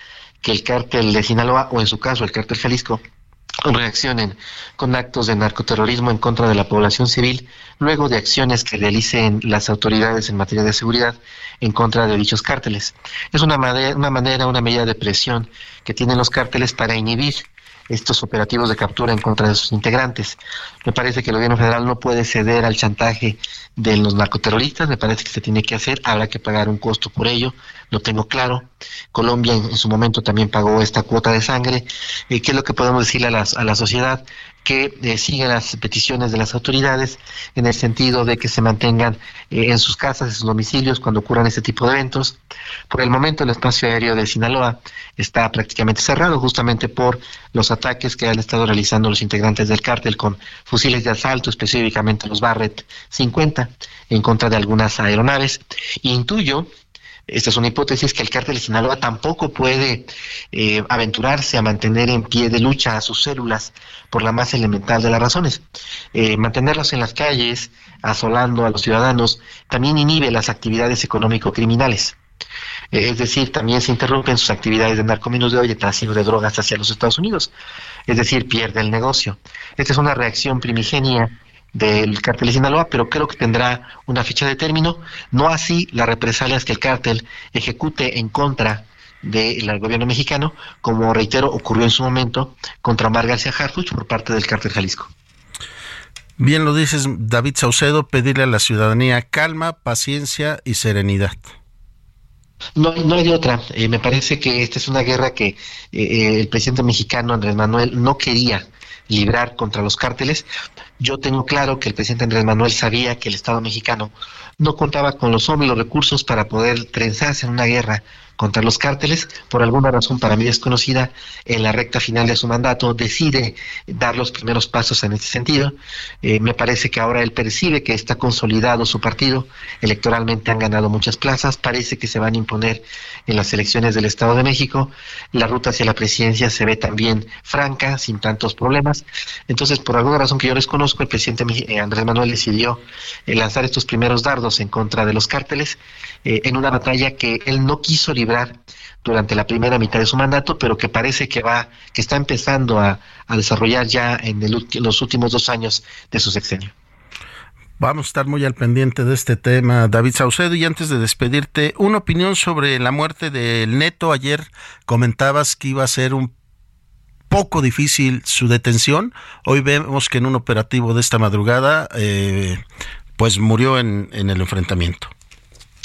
que el cártel de Sinaloa, o en su caso el cártel Jalisco, reaccionen con actos de narcoterrorismo en contra de la población civil luego de acciones que realicen las autoridades en materia de seguridad en contra de dichos cárteles. Es una, una manera, una medida de presión que tienen los cárteles para inhibir estos operativos de captura en contra de sus integrantes. Me parece que el gobierno federal no puede ceder al chantaje de los narcoterroristas, me parece que se tiene que hacer, habrá que pagar un costo por ello, lo tengo claro. Colombia en, su momento también pagó esta cuota de sangre. Eh, ¿Qué es lo que podemos decirle a, a la sociedad? Que eh, sigan las peticiones de las autoridades en el sentido de que se mantengan eh, en sus casas, en sus domicilios cuando ocurran este tipo de eventos. Por el momento el espacio aéreo de Sinaloa está prácticamente cerrado justamente por los ataques que han estado realizando los integrantes del cártel con fusiles de asalto, específicamente los Barrett 50, en contra de algunas aeronaves. intuyo esta es una hipótesis que el cártel de Sinaloa tampoco puede eh, aventurarse a mantener en pie de lucha a sus células por la más elemental de las razones. Eh, mantenerlos en las calles, asolando a los ciudadanos, también inhibe las actividades económico-criminales. Eh, es decir, también se interrumpen sus actividades de narcomenudeo y de de drogas hacia los Estados Unidos. Es decir, pierde el negocio. Esta es una reacción primigenia del cártel de Sinaloa, pero creo que tendrá una fecha de término, no así las represalias que el cártel ejecute en contra del gobierno mexicano, como reitero ocurrió en su momento contra Omar García Harfuch por parte del cártel Jalisco. Bien lo dices, David Saucedo, pedirle a la ciudadanía calma, paciencia y serenidad. No, no hay otra. Eh, me parece que esta es una guerra que eh, eh, el presidente mexicano Andrés Manuel no quería librar contra los cárteles. Yo tengo claro que el presidente Andrés Manuel sabía que el Estado mexicano no contaba con los hombres y los recursos para poder trenzarse en una guerra contra los cárteles, por alguna razón para mí desconocida, en la recta final de su mandato decide dar los primeros pasos en este sentido. Eh, me parece que ahora él percibe que está consolidado su partido, electoralmente han ganado muchas plazas, parece que se van a imponer en las elecciones del Estado de México, la ruta hacia la presidencia se ve también franca, sin tantos problemas. Entonces, por alguna razón que yo desconozco, el presidente eh, Andrés Manuel decidió eh, lanzar estos primeros dardos en contra de los cárteles en una batalla que él no quiso durante la primera mitad de su mandato, pero que parece que va, que está empezando a, desarrollar ya en, los últimos dos años de su sexenio. Vamos a estar muy al pendiente de este tema, David Saucedo. Y antes de despedirte, una opinión sobre la muerte del Neto. Ayer comentabas que iba a ser un poco difícil su detención. Hoy vemos que en un operativo de esta madrugada, eh, pues murió en el enfrentamiento.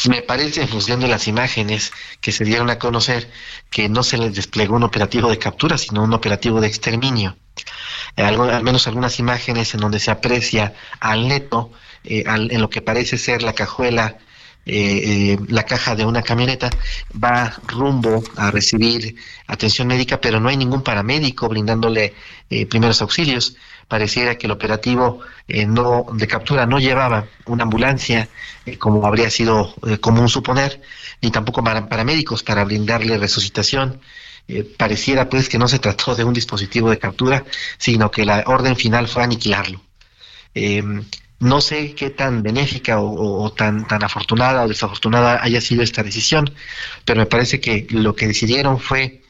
Me parece, en función de las imágenes que se dieron a conocer, que no se les desplegó un operativo de captura, sino un operativo de exterminio. Eh, al menos algunas imágenes en donde se aprecia al neto, eh, en lo que parece ser la cajuela eh, la caja de una camioneta va rumbo a recibir atención médica, pero no hay ningún paramédico brindándole primeros auxilios pareciera que el operativo eh, no de captura no llevaba una ambulancia eh, como habría sido eh, común suponer ni tampoco para paramédicos para brindarle resucitación. Pareciera pues que no se trató de un dispositivo de captura sino que la orden final fue aniquilarlo. Em, no sé qué tan benéfica o, tan, tan afortunada o desafortunada haya sido esta decisión, pero me parece que lo que decidieron fue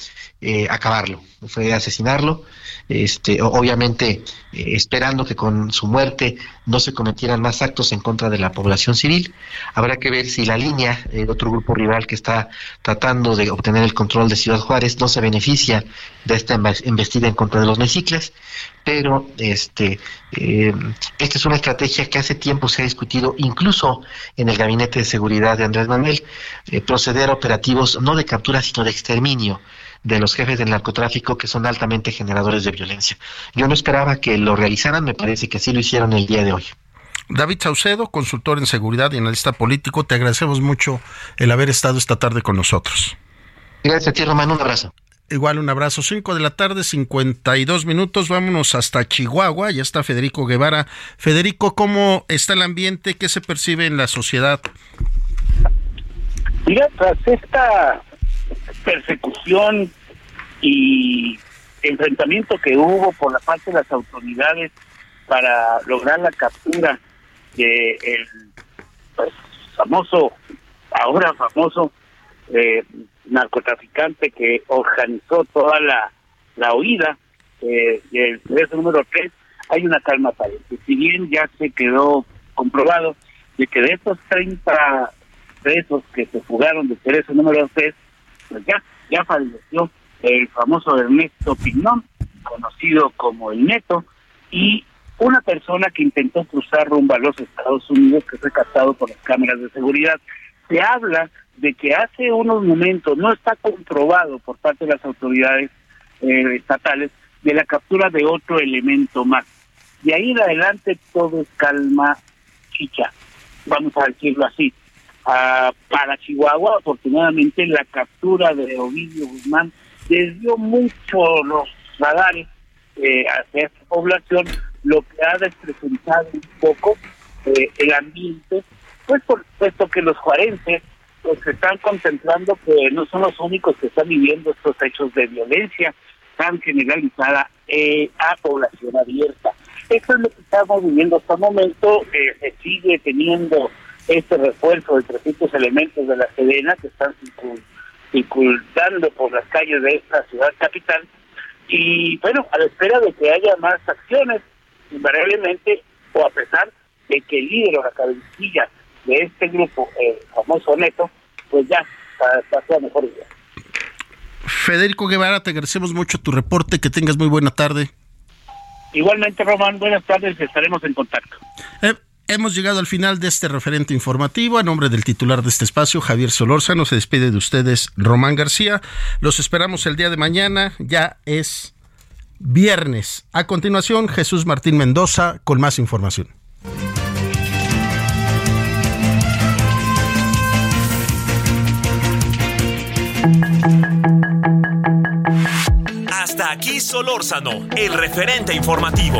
acabarlo, fue asesinarlo este, obviamente eh, esperando que con su muerte no se cometieran más actos en contra de la población civil. Habrá que ver si la línea, el otro grupo rival que está tratando de obtener el control de Ciudad Juárez, no se beneficia de esta embestida en contra de los mecicles, pero este, eh, esta es una estrategia que hace tiempo se ha discutido incluso en el Gabinete de Seguridad de Andrés Manuel, eh, proceder a operativos no de captura, sino de exterminio de los jefes del narcotráfico que son altamente generadores de violencia. Yo no esperaba que lo realizaran, me parece que así lo hicieron el día de hoy. David Saucedo, consultor en seguridad y analista político, te agradecemos mucho el haber estado esta tarde con nosotros. Gracias a ti, Román, un abrazo. Igual un abrazo. 5 de la tarde, 52 minutos. Vámonos hasta Chihuahua. Ya está Federico Guevara. Federico, ¿cómo está el ambiente? ¿Qué se percibe en la sociedad? Mira, tras esta persecución y enfrentamiento que hubo por la parte de las autoridades para lograr la captura de el pues, famoso, ahora famoso eh, narcotraficante que organizó toda la, la eh, del Cerezo número 3 hay una calma aparente. Si bien ya se quedó comprobado de que de estos 30 presos que se fugaron de Cerezo número 3, pues ya, ya falleció el famoso Ernesto Pignón, conocido como el Neto, y una persona que intentó cruzar rumbo a los Estados Unidos, que fue captado por las cámaras de seguridad. Se habla de que hace unos momentos no está comprobado por parte de las autoridades eh, estatales de la captura de otro elemento más. De ahí en adelante todo es calma chicha, vamos a decirlo así. Ah, para Chihuahua, afortunadamente, la captura de Ovidio Guzmán desvió mucho los radares eh, hacia esta población, lo que ha despresentado un poco eh, el ambiente, pues por supuesto que los juarenses pues, se están contemplando que no son los únicos que están viviendo estos hechos de violencia tan generalizada eh, a población abierta. Eso es lo que estamos viviendo hasta el momento, eh, se sigue teniendo este refuerzo de 300 elementos de la Sedena que están circulando por las calles de esta ciudad capital y bueno, a la espera de que haya más acciones, invariablemente, o a pesar de que el líder o la cabecilla de este grupo, el famoso Neto, pues ya pasó a mejor idea. Federico Guevara, te agradecemos mucho tu reporte, que tengas muy buena tarde. Igualmente, Román, buenas tardes, estaremos en contacto. Eh, hemos llegado al final de este referente informativo. A nombre del titular de este espacio, Javier Solórzano, se despide de ustedes Román García. Los esperamos el día de mañana, ya es viernes. A continuación, Jesús Martín Mendoza con más información. Hasta aquí Solórzano, el referente informativo.